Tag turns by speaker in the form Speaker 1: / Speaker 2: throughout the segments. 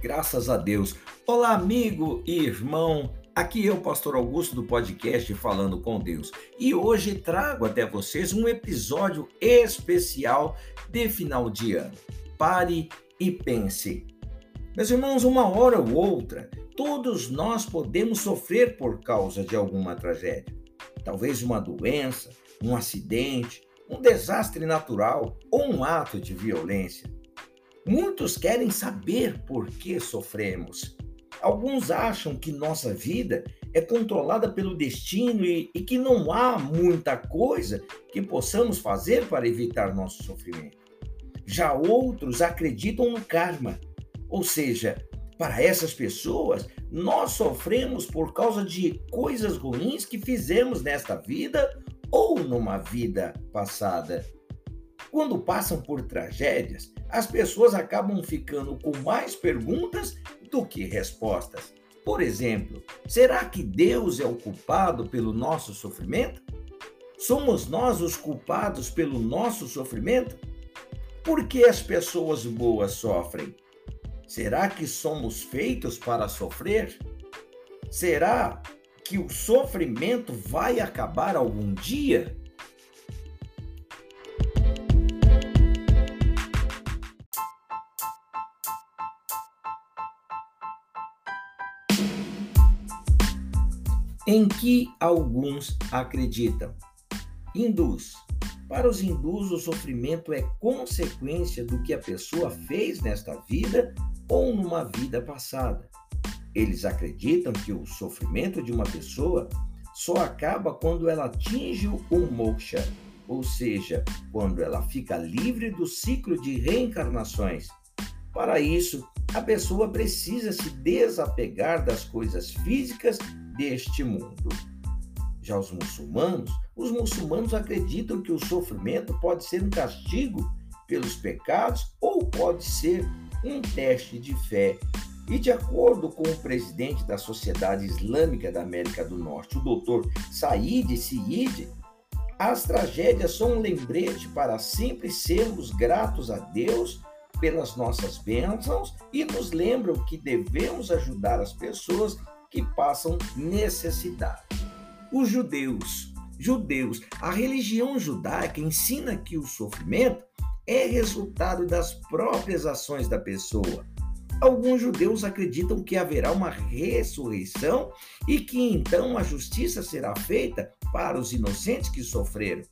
Speaker 1: Graças a Deus. Olá, amigo e irmão. Aqui é o Pastor Augusto do podcast Falando com Deus. E hoje trago até vocês um episódio especial de final de ano. Pare e pense. Meus irmãos, uma hora ou outra, todos nós podemos sofrer por causa de alguma tragédia. Talvez uma doença, um acidente, um desastre natural ou um ato de violência. Muitos querem saber por que sofremos. Alguns acham que nossa vida é controlada pelo destino e, e, que não há muita coisa que possamos fazer para evitar nosso sofrimento. Já outros acreditam no karma, ou seja, para essas pessoas, nós sofremos por causa de coisas ruins que fizemos nesta vida ou numa vida passada. Quando passam por tragédias, as pessoas acabam ficando com mais perguntas do que respostas. Por exemplo, será que Deus é o culpado pelo nosso sofrimento? Somos nós os culpados pelo nosso sofrimento? Por que as pessoas boas sofrem? Será que somos feitos para sofrer? Será que o sofrimento vai acabar algum dia? Em que alguns acreditam. Hindus. Para os hindus, o sofrimento é consequência do que a pessoa fez nesta vida ou numa vida passada. Eles acreditam que o sofrimento de uma pessoa só acaba quando ela atinge o moksha, ou seja, quando ela fica livre do ciclo de reencarnações. Para isso, a pessoa precisa se desapegar das coisas físicas deste mundo. Já os muçulmanos, os muçulmanos acreditam que o sofrimento pode ser um castigo pelos pecados ou pode ser um teste de fé. E de acordo com o presidente da Sociedade Islâmica da América do Norte, o Dr. Said Siyid, as tragédias são um lembrete para sempre sermos gratos a Deus pelas nossas bênçãos e nos lembram que devemos ajudar as pessoas que passam necessidade. Os judeus, judeus, a religião judaica ensina que o sofrimento é resultado das próprias ações da pessoa. Alguns judeus acreditam que haverá uma ressurreição e que então a justiça será feita para os inocentes que sofreram.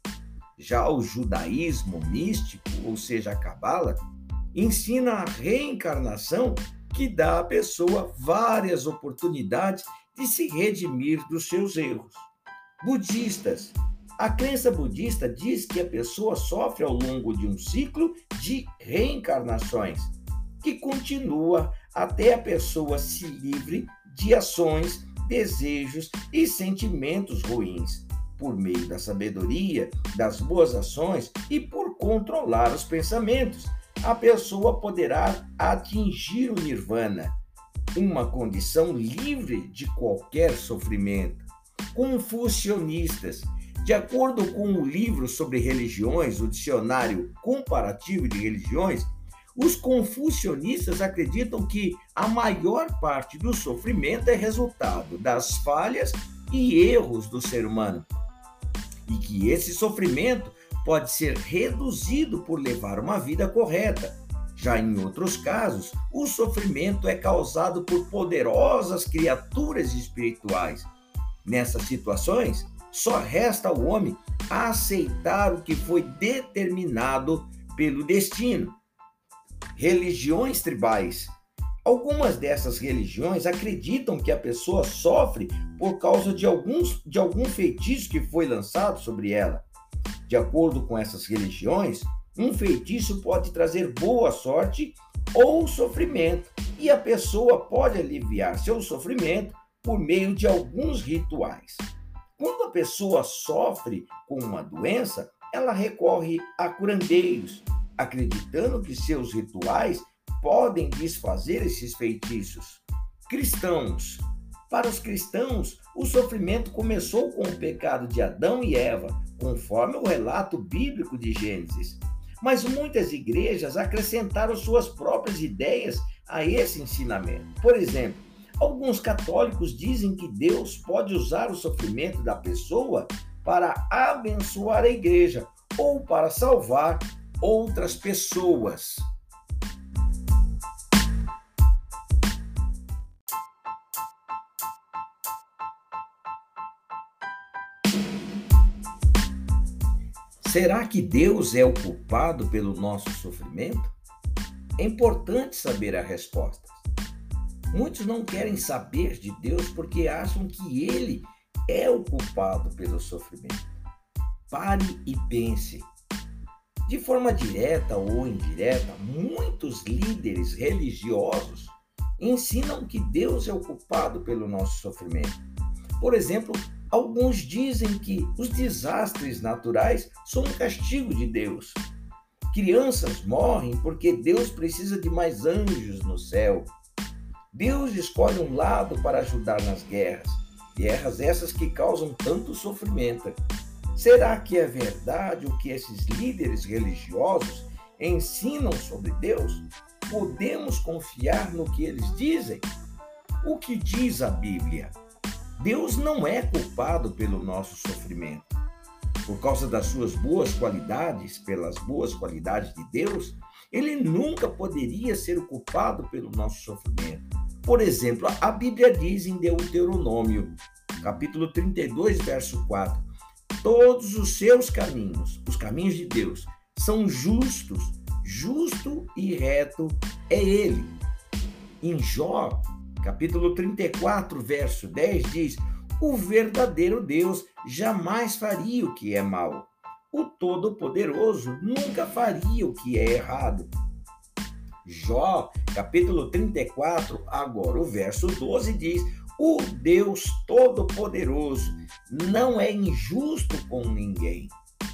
Speaker 1: Já o judaísmo místico, ou seja, a Cabala, ensina a reencarnação que dá à pessoa várias oportunidades de se redimir dos seus erros. Budistas. A crença budista diz que a pessoa sofre ao longo de um ciclo de reencarnações, que continua até a pessoa se livre de ações, desejos e sentimentos ruins, por meio da sabedoria, das boas ações e por controlar os pensamentos a pessoa poderá atingir o nirvana, uma condição livre de qualquer sofrimento. Confucionistas. De acordo com o livro sobre religiões, o dicionário comparativo de religiões, os confucionistas acreditam que a maior parte do sofrimento é resultado das falhas e erros do ser humano. E que esse sofrimento pode ser reduzido por levar uma vida correta. Já em outros casos, o sofrimento é causado por poderosas criaturas espirituais. Nessas situações, só resta ao homem aceitar o que foi determinado pelo destino. Religiões tribais. Algumas dessas religiões acreditam que a pessoa sofre por causa de, alguns, de algum feitiço que foi lançado sobre ela. De acordo com essas religiões, um feitiço pode trazer boa sorte ou sofrimento, e a pessoa pode aliviar seu sofrimento por meio de alguns rituais. Quando a pessoa sofre com uma doença, ela recorre a curandeiros, acreditando que seus rituais podem desfazer esses feitiços. Cristãos. Para os cristãos, o sofrimento começou com o pecado de Adão e Eva, conforme o relato bíblico de Gênesis. Mas muitas igrejas acrescentaram suas próprias ideias a esse ensinamento. Por exemplo, alguns católicos dizem que Deus pode usar o sofrimento da pessoa para abençoar a igreja ou para salvar outras pessoas. Será que Deus é o culpado pelo nosso sofrimento? É importante saber a resposta. Muitos não querem saber de Deus porque acham que Ele é o culpado pelo sofrimento. Pare e pense. De forma direta ou indireta, muitos líderes religiosos ensinam que Deus é o culpado pelo nosso sofrimento. Por exemplo, Alguns dizem que os desastres naturais são um castigo de Deus. Crianças morrem porque Deus precisa de mais anjos no céu. Deus escolhe um lado para ajudar nas guerras, guerras essas que causam tanto sofrimento. Será que é verdade o que esses líderes religiosos ensinam sobre Deus? Podemos confiar no que eles dizem? O que diz a Bíblia? Deus não é culpado pelo nosso sofrimento. Por causa das suas boas qualidades, pelas boas qualidades de Deus, ele nunca poderia ser o culpado pelo nosso sofrimento. Por exemplo, a Bíblia diz em Deuteronômio, capítulo 32, verso 4: Todos os seus caminhos, os caminhos de Deus, são justos, justo e reto é ele. Em Jó, capítulo 34, verso 10 diz: O verdadeiro Deus jamais faria o que é mal. O Todo-Poderoso nunca faria o que é errado. Jó, capítulo 34, agora o verso 12 diz: O Deus Todo-Poderoso não é injusto com ninguém.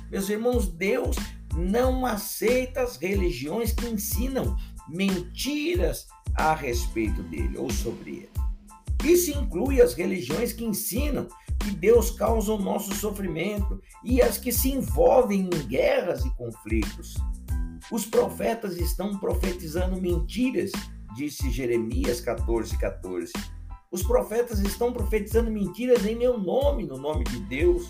Speaker 1: Meus irmãos, Deus não aceita as religiões que ensinam mentiras a respeito dele ou sobre ele. Isso inclui as religiões que ensinam que Deus causa o nosso sofrimento e as que se envolvem em guerras e conflitos. Os profetas estão profetizando mentiras, disse Jeremias 14, 14. Os profetas estão profetizando mentiras em meu nome, no nome de Deus.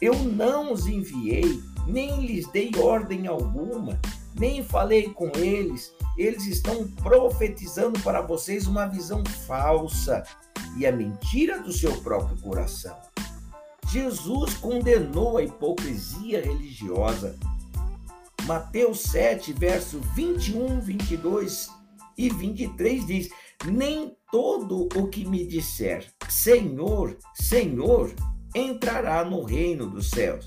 Speaker 1: Eu não os enviei, nem lhes dei ordem alguma, nem falei com eles, eles estão profetizando para vocês uma visão falsa e a mentira do seu próprio coração. Jesus condenou a hipocrisia religiosa. Mateus 7, verso 21, 22 e 23 diz: Nem todo o que me disser Senhor, Senhor, entrará no reino dos céus,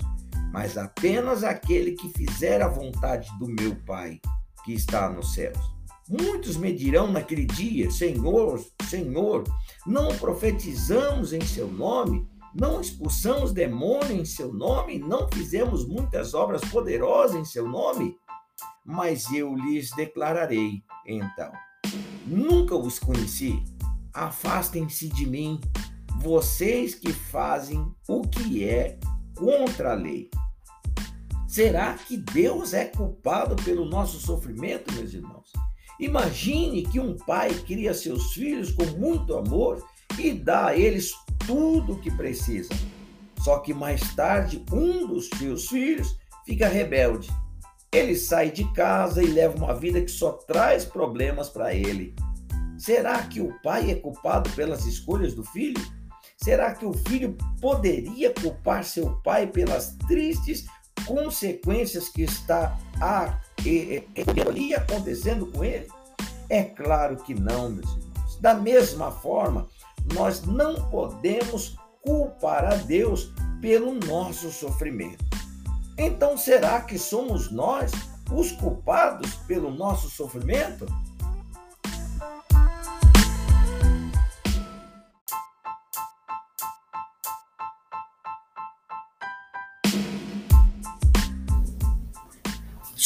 Speaker 1: mas apenas aquele que fizer a vontade do meu Pai que está nos céus. Muitos me dirão naquele dia: Senhor, Senhor, não profetizamos em seu nome, não expulsamos demônio em seu nome, não fizemos muitas obras poderosas em seu nome? Mas eu lhes declararei, então: Nunca os conheci. Afastem-se de mim, vocês que fazem o que é contra a lei. Será que Deus é culpado pelo nosso sofrimento, meus irmãos? Imagine que um pai cria seus filhos com muito amor e dá a eles tudo o que precisam. Só que mais tarde, um dos seus filhos fica rebelde. Ele sai de casa e leva uma vida que só traz problemas para ele. Será que o pai é culpado pelas escolhas do filho? Será que o filho poderia culpar seu pai pelas tristes consequências que está a, e, ali acontecendo com ele? É claro que não, meus irmãos. Da mesma forma, nós não podemos culpar a Deus pelo nosso sofrimento. Então, será que somos nós os culpados pelo nosso sofrimento?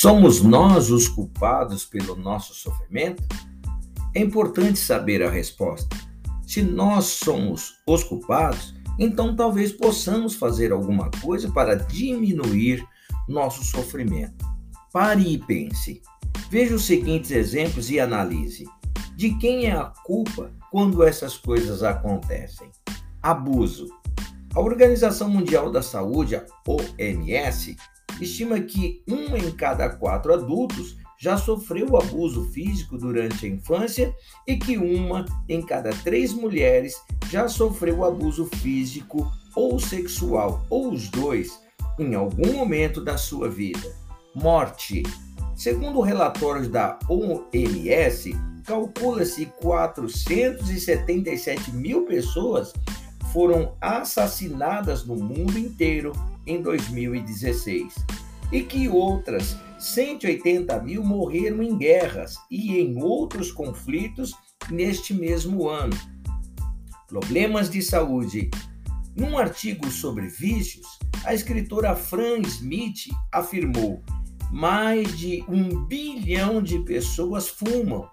Speaker 1: Somos nós os culpados pelo nosso sofrimento? É importante saber a resposta. Se nós somos os culpados, então talvez possamos fazer alguma coisa para diminuir nosso sofrimento. Pare e pense. Veja os seguintes exemplos e analise. De quem é a culpa quando essas coisas acontecem? Abuso. A Organização Mundial da Saúde, a OMS, estima que um em cada quatro adultos já sofreu abuso físico durante a infância e que uma em cada três mulheres já sofreu abuso físico ou sexual, ou os dois, em algum momento da sua vida. Morte. Segundo relatórios da OMS, calcula-se 477 mil pessoas foram assassinadas no mundo inteiro em 2016 e que outras 180 mil morreram em guerras e em outros conflitos neste mesmo ano. Problemas de saúde. Num artigo sobre vícios, a escritora Fran Smith afirmou: mais de um bilhão de pessoas fumam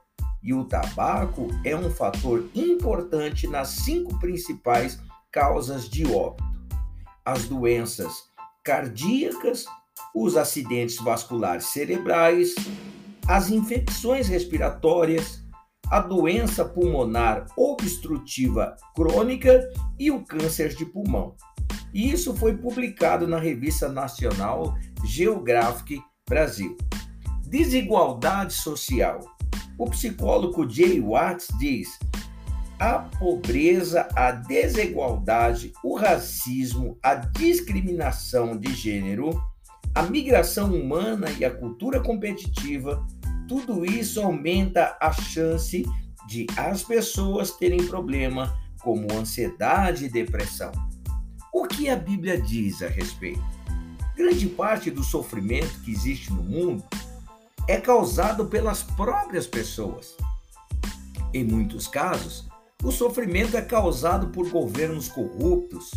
Speaker 1: e o tabaco é um fator importante nas cinco principais causas de óbito: as doenças cardíacas, os acidentes vasculares cerebrais, as infecções respiratórias, a doença pulmonar obstrutiva crônica e o câncer de pulmão. E isso foi publicado na Revista Nacional Geographic Brasil. Desigualdade social. O psicólogo Jay Watts diz: a pobreza, a desigualdade, o racismo, a discriminação de gênero a migração humana e a cultura competitiva, tudo isso aumenta a chance de as pessoas terem problema como ansiedade e depressão. O que a Bíblia diz a respeito? Grande parte do sofrimento que existe no mundo é causado pelas próprias pessoas. Em muitos casos, o sofrimento é causado por governos corruptos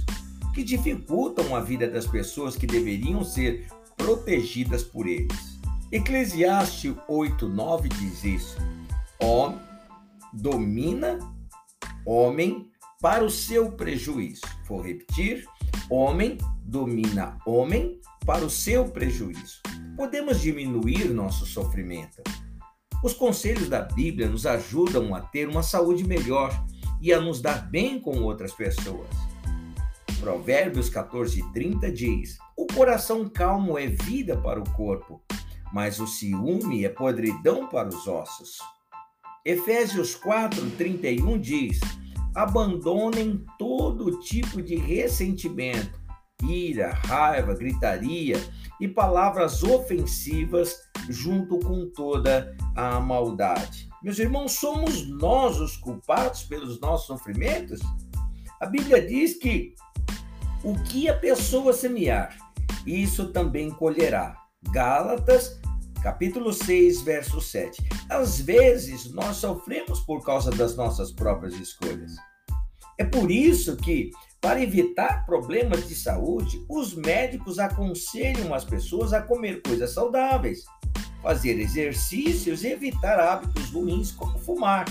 Speaker 1: que dificultam a vida das pessoas que deveriam ser protegidas por eles. Eclesiastes 8:9 diz isso. Homem domina homem para o seu prejuízo. Vou repetir: homem domina homem para o seu prejuízo. Podemos diminuir nosso sofrimento. Os conselhos da Bíblia nos ajudam a ter uma saúde melhor e a nos dar bem com outras pessoas. Provérbios 14:30 diz: O coração calmo é vida para o corpo, mas o ciúme é podridão para os ossos. Efésios 4:31 diz: Abandonem todo tipo de ressentimento, ira, raiva, gritaria e palavras ofensivas, junto com toda a maldade. Meus irmãos, somos nós os culpados pelos nossos sofrimentos? A Bíblia diz que o que a pessoa semear, isso também colherá. Gálatas, capítulo 6, verso 7. Às vezes, nós sofremos por causa das nossas próprias escolhas. É por isso que, para evitar problemas de saúde, os médicos aconselham as pessoas a comer coisas saudáveis, fazer exercícios e evitar hábitos ruins como fumar.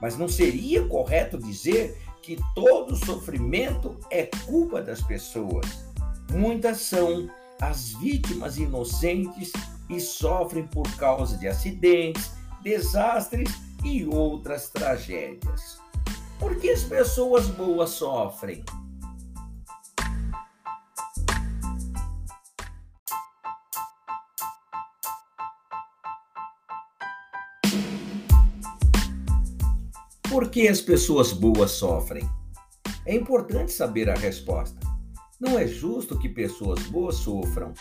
Speaker 1: Mas não seria correto dizer que todo sofrimento é culpa das pessoas. Muitas são as vítimas inocentes e sofrem por causa de acidentes, desastres e outras tragédias. Por que as pessoas boas sofrem? Por que as pessoas boas sofrem? É importante saber a resposta. Não é justo que pessoas boas sofram.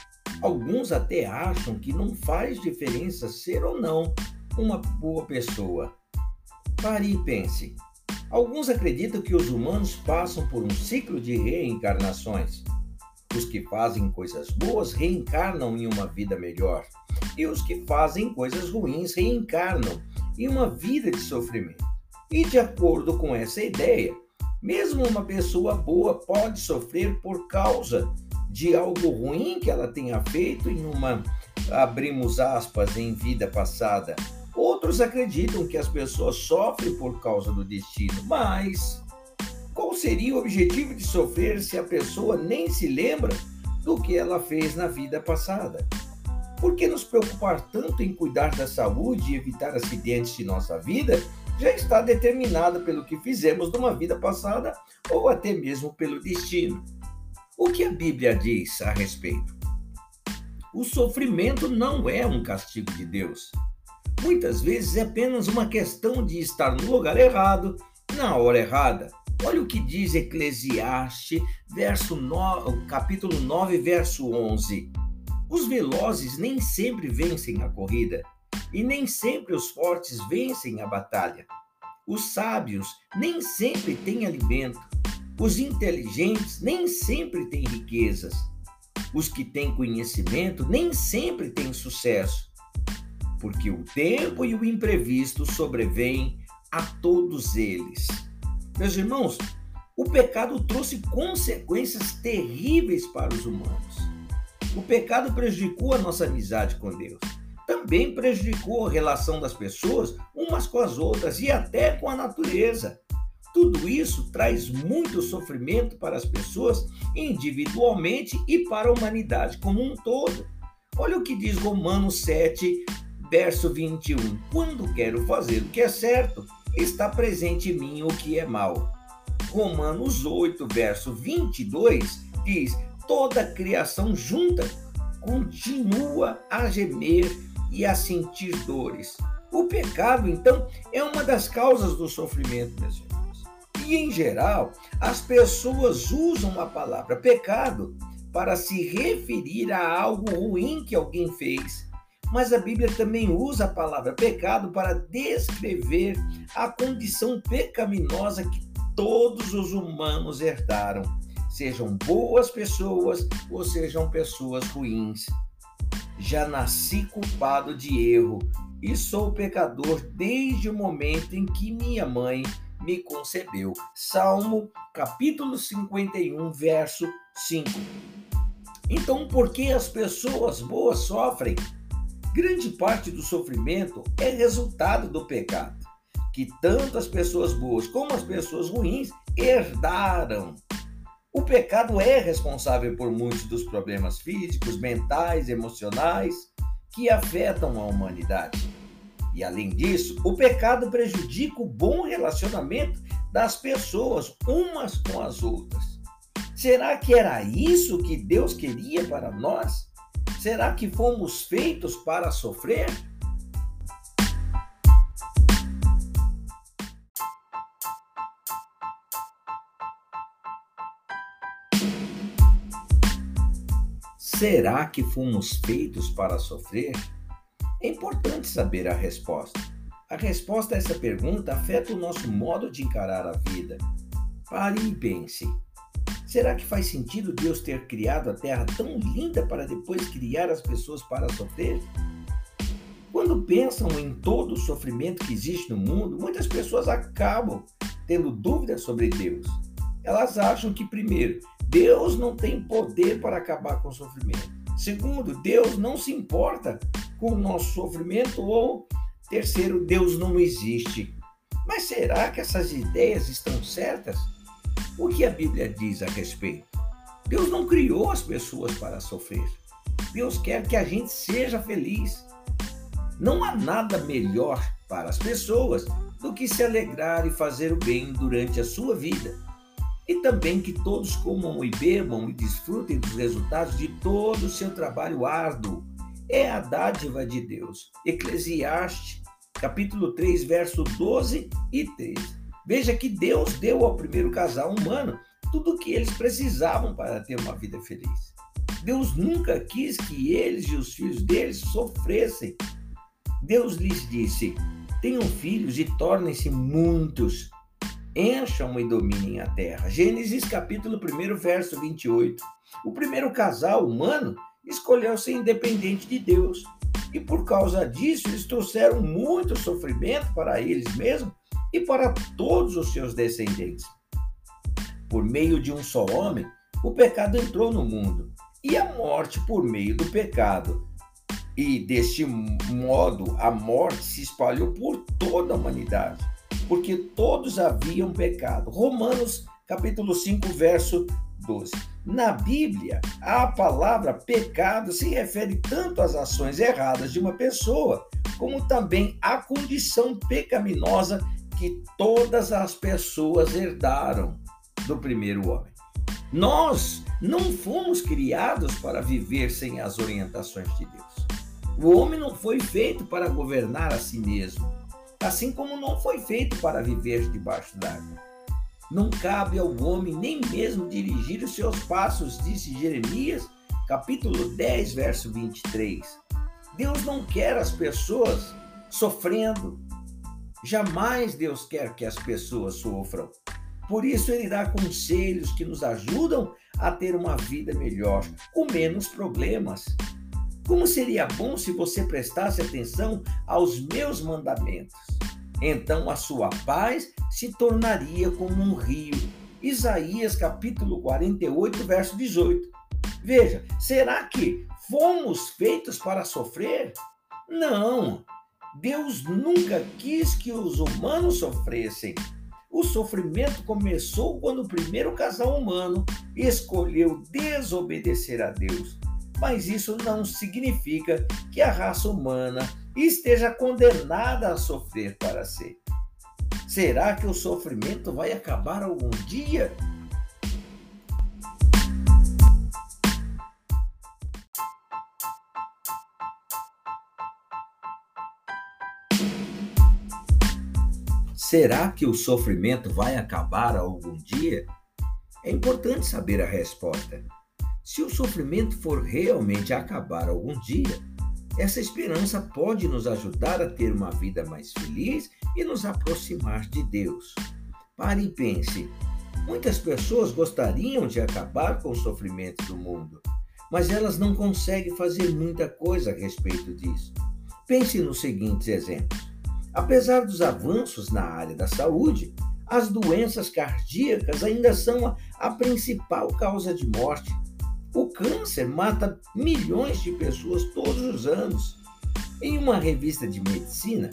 Speaker 1: Alguns até acham que não faz diferença ser ou não uma boa pessoa. Pare e pense. Alguns acreditam que os humanos passam por um ciclo de reencarnações. Os que fazem coisas boas reencarnam em uma vida melhor, e os que fazem coisas ruins reencarnam em uma vida de sofrimento. E de acordo com essa ideia, mesmo uma pessoa boa pode sofrer por causa de algo ruim que ela tenha feito em uma, abrimos aspas, em vida passada. Outros acreditam que as pessoas sofrem por causa do destino, mas qual seria o objetivo de sofrer se a pessoa nem se lembra do que ela fez na vida passada? Por que nos preocupar tanto em cuidar da saúde e evitar acidentes de nossa vida? Já está determinada pelo que fizemos numa vida passada ou até mesmo pelo destino. O que a Bíblia diz a respeito? O sofrimento não é um castigo de Deus. Muitas vezes é apenas uma questão de estar no lugar errado, na hora errada. Olha o que diz Eclesiastes, verso 9, capítulo 9, verso 11. Os velozes nem sempre vencem a corrida, e nem sempre os fortes vencem a batalha. Os sábios nem sempre têm alimento, os inteligentes nem sempre têm riquezas, os que têm conhecimento nem sempre têm sucesso, porque o tempo e o imprevisto sobrevêm a todos eles. Meus irmãos, o pecado trouxe consequências terríveis para os humanos. O pecado prejudicou a nossa amizade com Deus. Também prejudicou a relação das pessoas umas com as outras e até com a natureza. Tudo isso traz muito sofrimento para as pessoas individualmente e para a humanidade como um todo. Olha o que diz Romanos 7, verso 21. Quando quero fazer o que é certo, está presente em mim o que é mal. Romanos 8, verso 22 diz: toda a criação junta continua a gemer e a sentir dores. O pecado, então, é uma das causas do sofrimento, meus irmãos. E, em geral, as pessoas usam a palavra pecado para se referir a algo ruim que alguém fez. Mas a Bíblia também usa a palavra pecado para descrever a condição pecaminosa que todos os humanos herdaram sejam boas pessoas ou sejam pessoas ruins. Já nasci culpado de erro e sou pecador desde o momento em que minha mãe me concebeu. Salmo capítulo 51, verso 5. Então, por que as pessoas boas sofrem? Grande parte do sofrimento é resultado do pecado, que tanto as pessoas boas como as pessoas ruins herdaram. O pecado é responsável por muitos dos problemas físicos, mentais, emocionais que afetam a humanidade. E além disso, o pecado prejudica o bom relacionamento das pessoas umas com as outras. Será que era isso que Deus queria para nós? Será que fomos feitos para sofrer? Será que fomos feitos para sofrer? É importante saber a resposta. A resposta a essa pergunta afeta o nosso modo de encarar a vida. Pare e pense. Será que faz sentido Deus ter criado a terra tão linda para depois criar as pessoas para sofrer? Quando pensam em todo o sofrimento que existe no mundo, muitas pessoas acabam tendo dúvidas sobre Deus. Elas acham que, primeiro, Deus não tem poder para acabar com o sofrimento. Segundo, Deus não se importa com o nosso sofrimento. Ou, terceiro, Deus não existe. Mas será que essas ideias estão certas? O que a Bíblia diz a respeito? Deus não criou as pessoas para sofrer. Deus quer que a gente seja feliz. Não há nada melhor para as pessoas do que se alegrar e fazer o bem durante a sua vida e também que todos comam e bebam e desfrutem dos resultados de todo o seu trabalho árduo. É a dádiva de Deus. Eclesiastes, capítulo 3, verso 12 e 13. Veja que Deus deu ao primeiro casal humano tudo o que eles precisavam para ter uma vida feliz. Deus nunca quis que eles e os filhos deles sofressem. Deus lhes disse: tenham filhos e tornem-se muitos encham e dominem a terra. Gênesis capítulo 1, verso 28. O primeiro casal humano escolheu ser independente de Deus. E por causa disso, eles trouxeram muito sofrimento para eles mesmos e para todos os seus descendentes. Por meio de um só homem, o pecado entrou no mundo e a morte por meio do pecado. E deste modo, a morte se espalhou por toda a humanidade porque todos haviam pecado. Romanos capítulo 5, verso 12. Na Bíblia, a palavra pecado se refere tanto às ações erradas de uma pessoa, como também à condição pecaminosa que todas as pessoas herdaram do primeiro homem. Nós não fomos criados para viver sem as orientações de Deus. O homem não foi feito para governar a si mesmo, assim como não foi feito para viver debaixo d'água. Não cabe ao homem nem mesmo dirigir os seus passos, disse Jeremias, capítulo 10, verso 23. Deus não quer as pessoas sofrendo. Jamais Deus quer que as pessoas sofram. Por isso, Ele dá conselhos que nos ajudam a ter uma vida melhor, com menos problemas. Como seria bom se você prestasse atenção aos meus mandamentos? Então a sua paz se tornaria como um rio. Isaías capítulo 48, verso 18. Veja, será que fomos feitos para sofrer? Não. Deus nunca quis que os humanos sofressem. O sofrimento começou quando o primeiro casal humano escolheu desobedecer a Deus. Mas isso não significa que a raça humana esteja condenada a sofrer para sempre. Será que o sofrimento vai acabar algum dia? Será que o sofrimento vai acabar algum dia? É importante saber a resposta. Se o sofrimento for realmente acabar algum dia, essa esperança pode nos ajudar a ter uma vida mais feliz e nos aproximar de Deus. Pare e pense. Muitas pessoas gostariam de acabar com o sofrimento do mundo, mas elas não conseguem fazer muita coisa a respeito disso. Pense nos seguintes exemplos. Apesar dos avanços na área da saúde, as doenças cardíacas ainda são a principal causa de morte o câncer mata milhões de pessoas todos os anos. Em uma revista de medicina,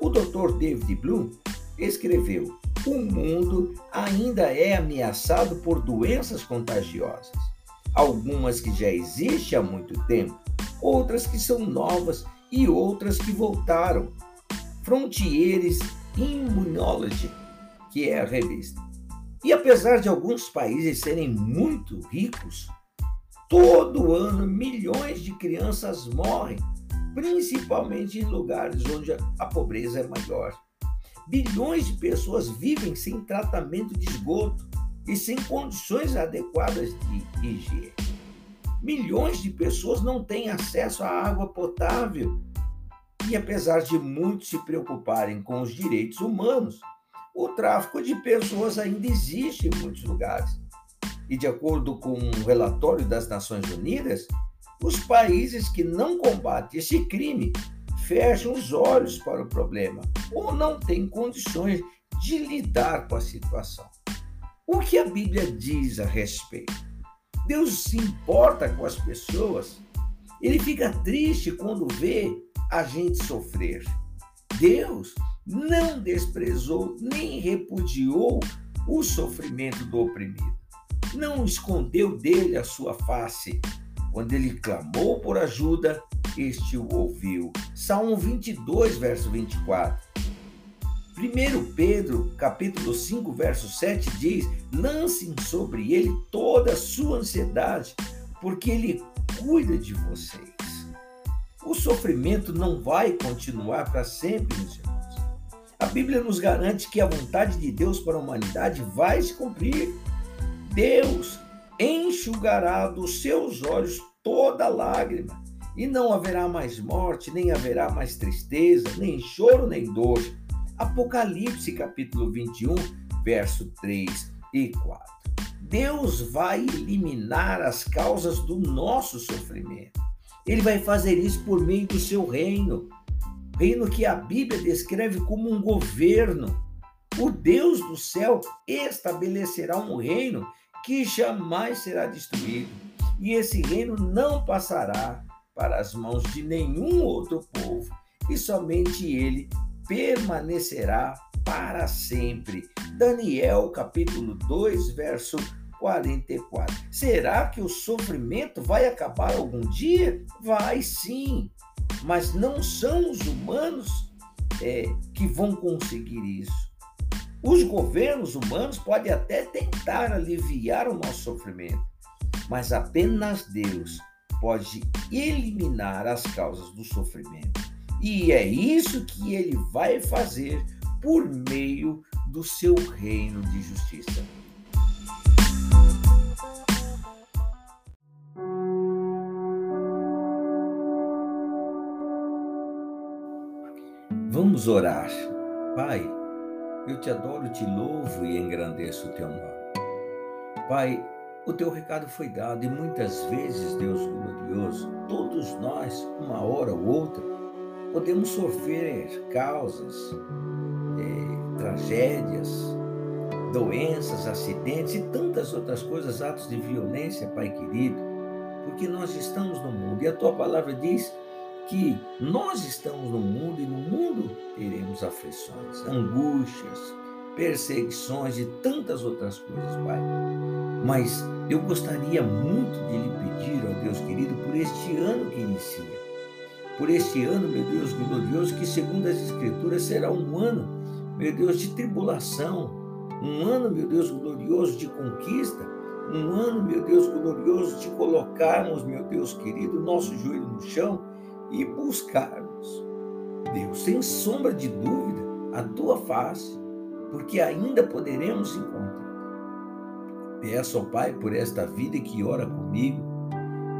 Speaker 1: o Dr. David Bloom escreveu: O mundo ainda é ameaçado por doenças contagiosas. Algumas que já existem há muito tempo, outras que são novas e outras que voltaram. Frontiers Immunology, que é a revista. E apesar de alguns países serem muito ricos, Todo ano, milhões de crianças morrem, principalmente em lugares onde a pobreza é maior. Bilhões de pessoas vivem sem tratamento de esgoto e sem condições adequadas de higiene. Milhões de pessoas não têm acesso à água potável. E apesar de muitos se preocuparem com os direitos humanos, o tráfico de pessoas ainda existe em muitos lugares e de acordo com um relatório das Nações Unidas, os países que não combatem esse crime fecham os olhos para o problema ou não têm condições de lidar com a situação. O que a Bíblia diz a respeito? Deus se importa com as pessoas. Ele fica triste quando vê a gente sofrer. Deus não desprezou nem repudiou o sofrimento do oprimido não escondeu dele a sua face. Quando ele clamou por ajuda, este o ouviu. Salmo 22, verso 24. 1 Pedro, capítulo 5, verso 7 diz: Lancem sobre ele toda a sua ansiedade, porque ele cuida de vocês. O sofrimento não vai continuar para sempre, meus irmãos. A Bíblia nos garante que a vontade de Deus para a humanidade vai se cumprir. Deus enxugará dos seus olhos toda lágrima, e não haverá mais morte, nem haverá mais tristeza, nem choro, nem dor. Apocalipse capítulo 21, verso 3 e 4. Deus vai eliminar as causas do nosso sofrimento. Ele vai fazer isso por meio do seu reino. Reino que a Bíblia descreve como um governo. O Deus do céu estabelecerá um reino que jamais será destruído, e esse reino não passará para as mãos de nenhum outro povo, e somente ele permanecerá para sempre. Daniel capítulo 2, verso 44. Será que o sofrimento vai acabar algum dia? Vai sim, mas não são os humanos é, que vão conseguir isso. Os governos humanos podem até tentar aliviar o nosso sofrimento, mas apenas Deus pode eliminar as causas do sofrimento. E é isso que ele vai fazer por meio do seu reino de justiça. Vamos orar. Pai, eu te adoro, te louvo e engrandeço o teu nome. Pai, o teu recado foi dado e muitas vezes, Deus glorioso, todos nós, uma hora ou outra, podemos sofrer causas, eh, tragédias, doenças, acidentes e tantas outras coisas, atos de violência, Pai querido, porque nós estamos no mundo e a tua palavra diz que nós estamos no mundo e no mundo teremos aflições, angústias, perseguições e tantas outras coisas, Pai. Mas eu gostaria muito de lhe pedir, ó Deus querido, por este ano que inicia, por este ano, meu Deus glorioso, que segundo as Escrituras será um ano, meu Deus, de tribulação, um ano, meu Deus glorioso, de conquista, um ano, meu Deus glorioso, de colocarmos, meu Deus querido, nosso joelho no chão e buscarmos, Deus, sem sombra de dúvida, a tua face, porque ainda poderemos encontrar. Peço ao Pai por esta vida que ora comigo.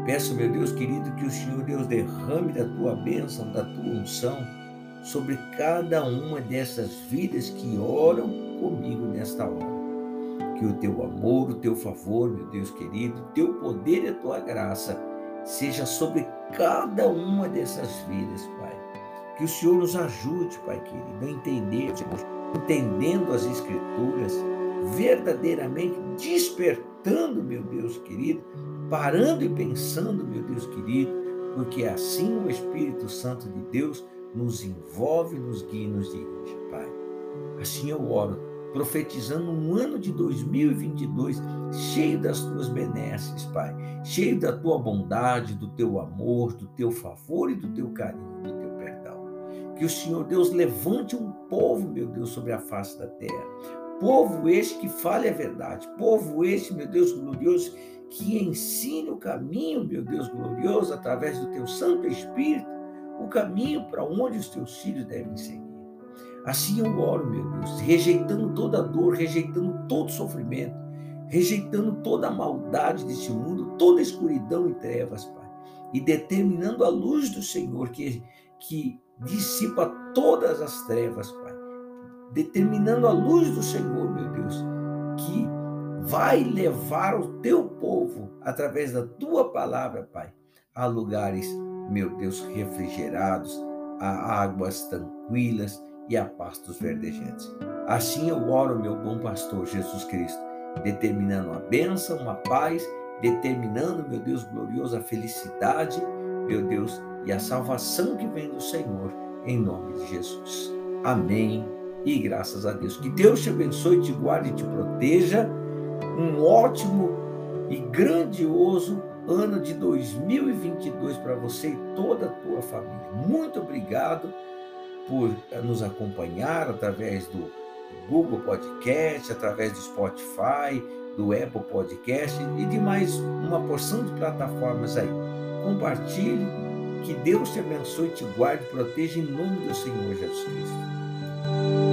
Speaker 1: Peço, meu Deus querido, que o Senhor Deus derrame da tua bênção, da tua unção sobre cada uma dessas vidas que oram comigo nesta hora. Que o teu amor, o teu favor, meu Deus querido, o teu poder e a tua graça seja sobre cada uma dessas vidas, Pai. Que o Senhor nos ajude, Pai querido, a entender, entendendo as Escrituras, verdadeiramente despertando, meu Deus querido, parando e pensando, meu Deus querido, porque assim o Espírito Santo de Deus nos envolve, nos guia e nos dirige, Pai. Assim eu oro profetizando um ano de 2022 cheio das tuas benesses, Pai, cheio da tua bondade, do teu amor, do teu favor e do teu carinho, do teu perdão. Que o Senhor Deus levante um povo, meu Deus, sobre a face da terra. Povo este que fale a verdade, povo este, meu Deus glorioso, que ensine o caminho, meu Deus glorioso, através do teu Santo Espírito, o caminho para onde os teus filhos devem seguir. Assim eu oro, meu Deus, rejeitando toda dor, rejeitando todo sofrimento, rejeitando toda a maldade desse mundo, toda escuridão e trevas, Pai, e determinando a luz do Senhor que, que dissipa todas as trevas, Pai, determinando a luz do Senhor, meu Deus, que vai levar o teu povo, através da tua palavra, Pai, a lugares, meu Deus, refrigerados, a águas tranquilas e a paz dos verdejantes. Assim eu oro, meu bom pastor Jesus Cristo, determinando a bênção, a paz, determinando, meu Deus glorioso, a felicidade, meu Deus, e a salvação que vem do Senhor, em nome de Jesus. Amém. E graças a Deus. Que Deus te abençoe, te guarde e te proteja. Um ótimo e grandioso ano de 2022 para você e toda a tua família. Muito obrigado por eh, nos acompanhar através do Google Podcast, através do Spotify, do Apple Podcast e de mais uma porção de plataformas aí. Compartilhe, que Deus te abençoe, te guarde, proteja em nome do Senhor Jesus Cristo.